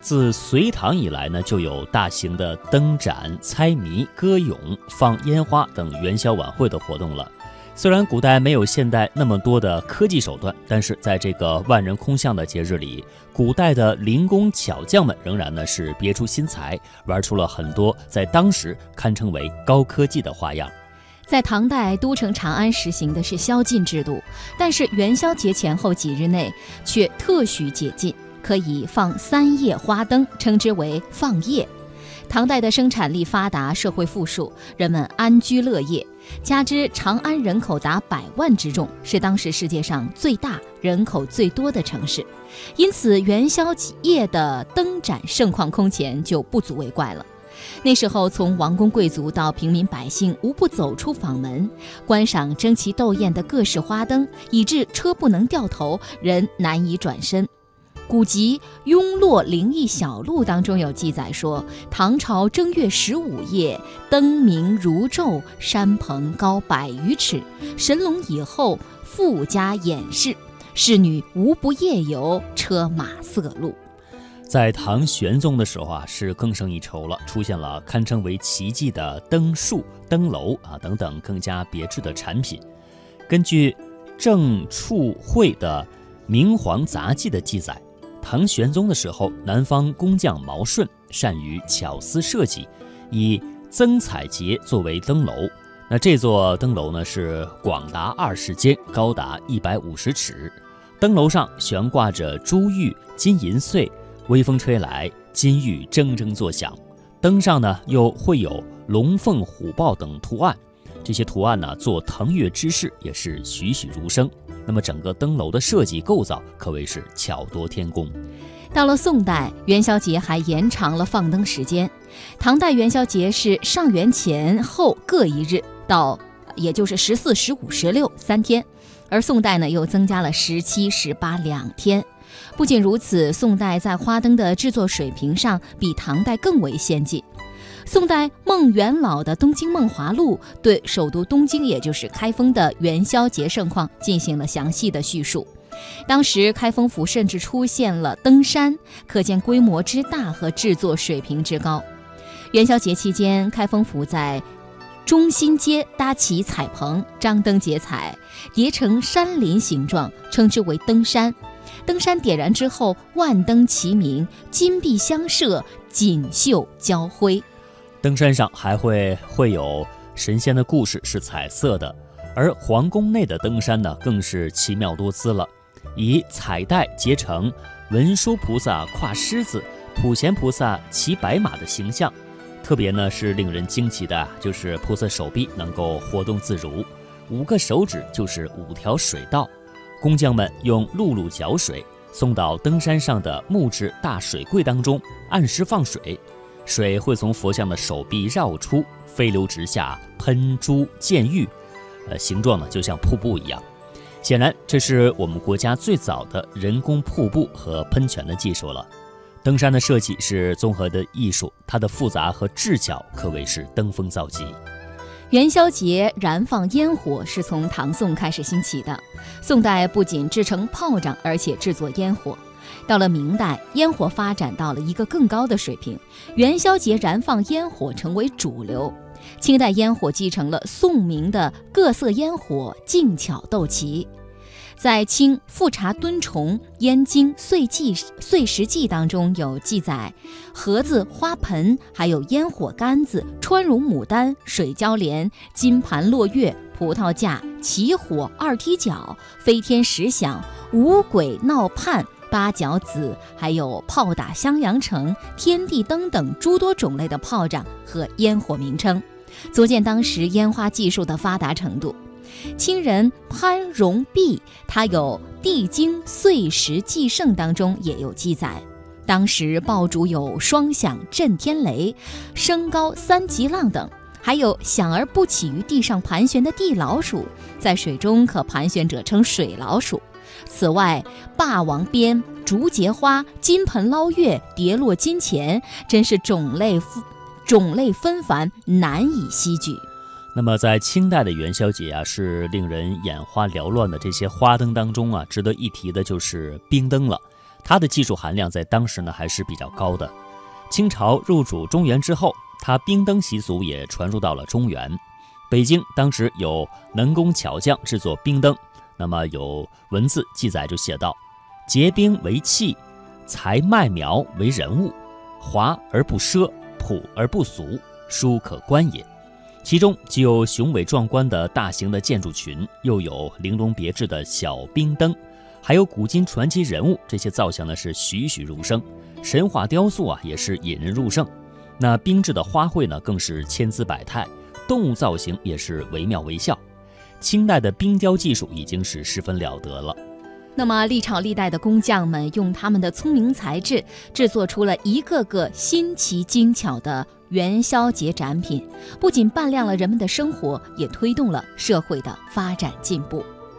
自隋唐以来呢，就有大型的灯展、猜谜、歌咏、放烟花等元宵晚会的活动了。虽然古代没有现代那么多的科技手段，但是在这个万人空巷的节日里，古代的灵工巧匠们仍然呢是别出心裁，玩出了很多在当时堪称为高科技的花样。在唐代，都城长安实行的是宵禁制度，但是元宵节前后几日内却特许解禁。可以放三叶花灯，称之为放夜。唐代的生产力发达，社会富庶，人们安居乐业。加之长安人口达百万之众，是当时世界上最大、人口最多的城市，因此元宵夜的灯展盛况空前就不足为怪了。那时候，从王公贵族到平民百姓，无不走出坊门，观赏争奇斗艳的各式花灯，以致车不能掉头，人难以转身。古籍《雍洛灵异小录》当中有记载说，唐朝正月十五夜，灯明如昼，山棚高百余尺，神龙以后富家掩饰，侍女无不夜游，车马色路。在唐玄宗的时候啊，是更胜一筹了，出现了堪称为奇迹的灯树、灯楼啊等等更加别致的产品。根据郑处会的《明皇杂记》的记载。唐玄宗的时候，南方工匠毛顺善于巧思设计，以增彩节作为灯楼。那这座灯楼呢，是广达二十间，高达一百五十尺。灯楼上悬挂着珠玉金银穗，微风吹来，金玉铮铮作响。灯上呢，又会有龙凤虎豹等图案。这些图案呢，做腾跃之势也是栩栩如生。那么整个灯楼的设计构造可谓是巧夺天工。到了宋代，元宵节还延长了放灯时间。唐代元宵节是上元前后各一日，到也就是十四、十五、十六三天，而宋代呢又增加了十七、十八两天。不仅如此，宋代在花灯的制作水平上比唐代更为先进。宋代孟元老的《东京梦华录》对首都东京，也就是开封的元宵节盛况进行了详细的叙述。当时开封府甚至出现了灯山，可见规模之大和制作水平之高。元宵节期间，开封府在中心街搭起彩棚，张灯结彩，叠成山林形状，称之为灯山。灯山点燃之后，万灯齐鸣，金碧相射，锦绣交辉。登山上还会会有神仙的故事，是彩色的，而皇宫内的登山呢，更是奇妙多姿了，以彩带结成文殊菩萨跨狮子、普贤菩萨骑白马的形象。特别呢是令人惊奇的，就是菩萨手臂能够活动自如，五个手指就是五条水道。工匠们用辘轳搅水，送到登山上的木质大水柜当中，按时放水。水会从佛像的手臂绕出，飞流直下，喷珠溅玉，呃，形状呢就像瀑布一样。显然，这是我们国家最早的人工瀑布和喷泉的技术了。登山的设计是综合的艺术，它的复杂和智巧可谓是登峰造极。元宵节燃放烟火是从唐宋开始兴起的。宋代不仅制成炮仗，而且制作烟火。到了明代，烟火发展到了一个更高的水平，元宵节燃放烟火成为主流。清代烟火继承了宋明的各色烟火，精巧斗奇。在《清富察敦崇燕京岁记岁时记》当中有记载，盒子、花盆，还有烟火杆子、穿绒牡丹、水椒莲、金盘落月、葡萄架、起火、二踢脚、飞天石响、五鬼闹盼。八角子，还有炮打襄阳城、天地灯等诸多种类的炮仗和烟火名称，足见当时烟花技术的发达程度。清人潘荣弼，他有《帝京岁时记胜》当中也有记载，当时爆竹有双响震天雷、升高三级浪等，还有响而不起于地上盘旋的地老鼠，在水中可盘旋者称水老鼠。此外，霸王鞭、竹节花、金盆捞月、跌落金钱，真是种类种类纷繁，难以细举。那么，在清代的元宵节啊，是令人眼花缭乱的这些花灯当中啊，值得一提的就是冰灯了。它的技术含量在当时呢还是比较高的。清朝入主中原之后，它冰灯习俗也传入到了中原。北京当时有能工巧匠制作冰灯，那么有文字记载就写道：“结冰为器，裁麦苗为人物，华而不奢，朴而不俗，殊可观也。”其中既有雄伟壮观的大型的建筑群，又有玲珑别致的小冰灯，还有古今传奇人物，这些造型呢是栩栩如生。神话雕塑啊也是引人入胜。那冰制的花卉呢更是千姿百态。动物造型也是惟妙惟肖，清代的冰雕技术已经是十分了得了。那么历朝历代的工匠们用他们的聪明才智，制作出了一个个新奇精巧的元宵节展品，不仅扮亮了人们的生活，也推动了社会的发展进步。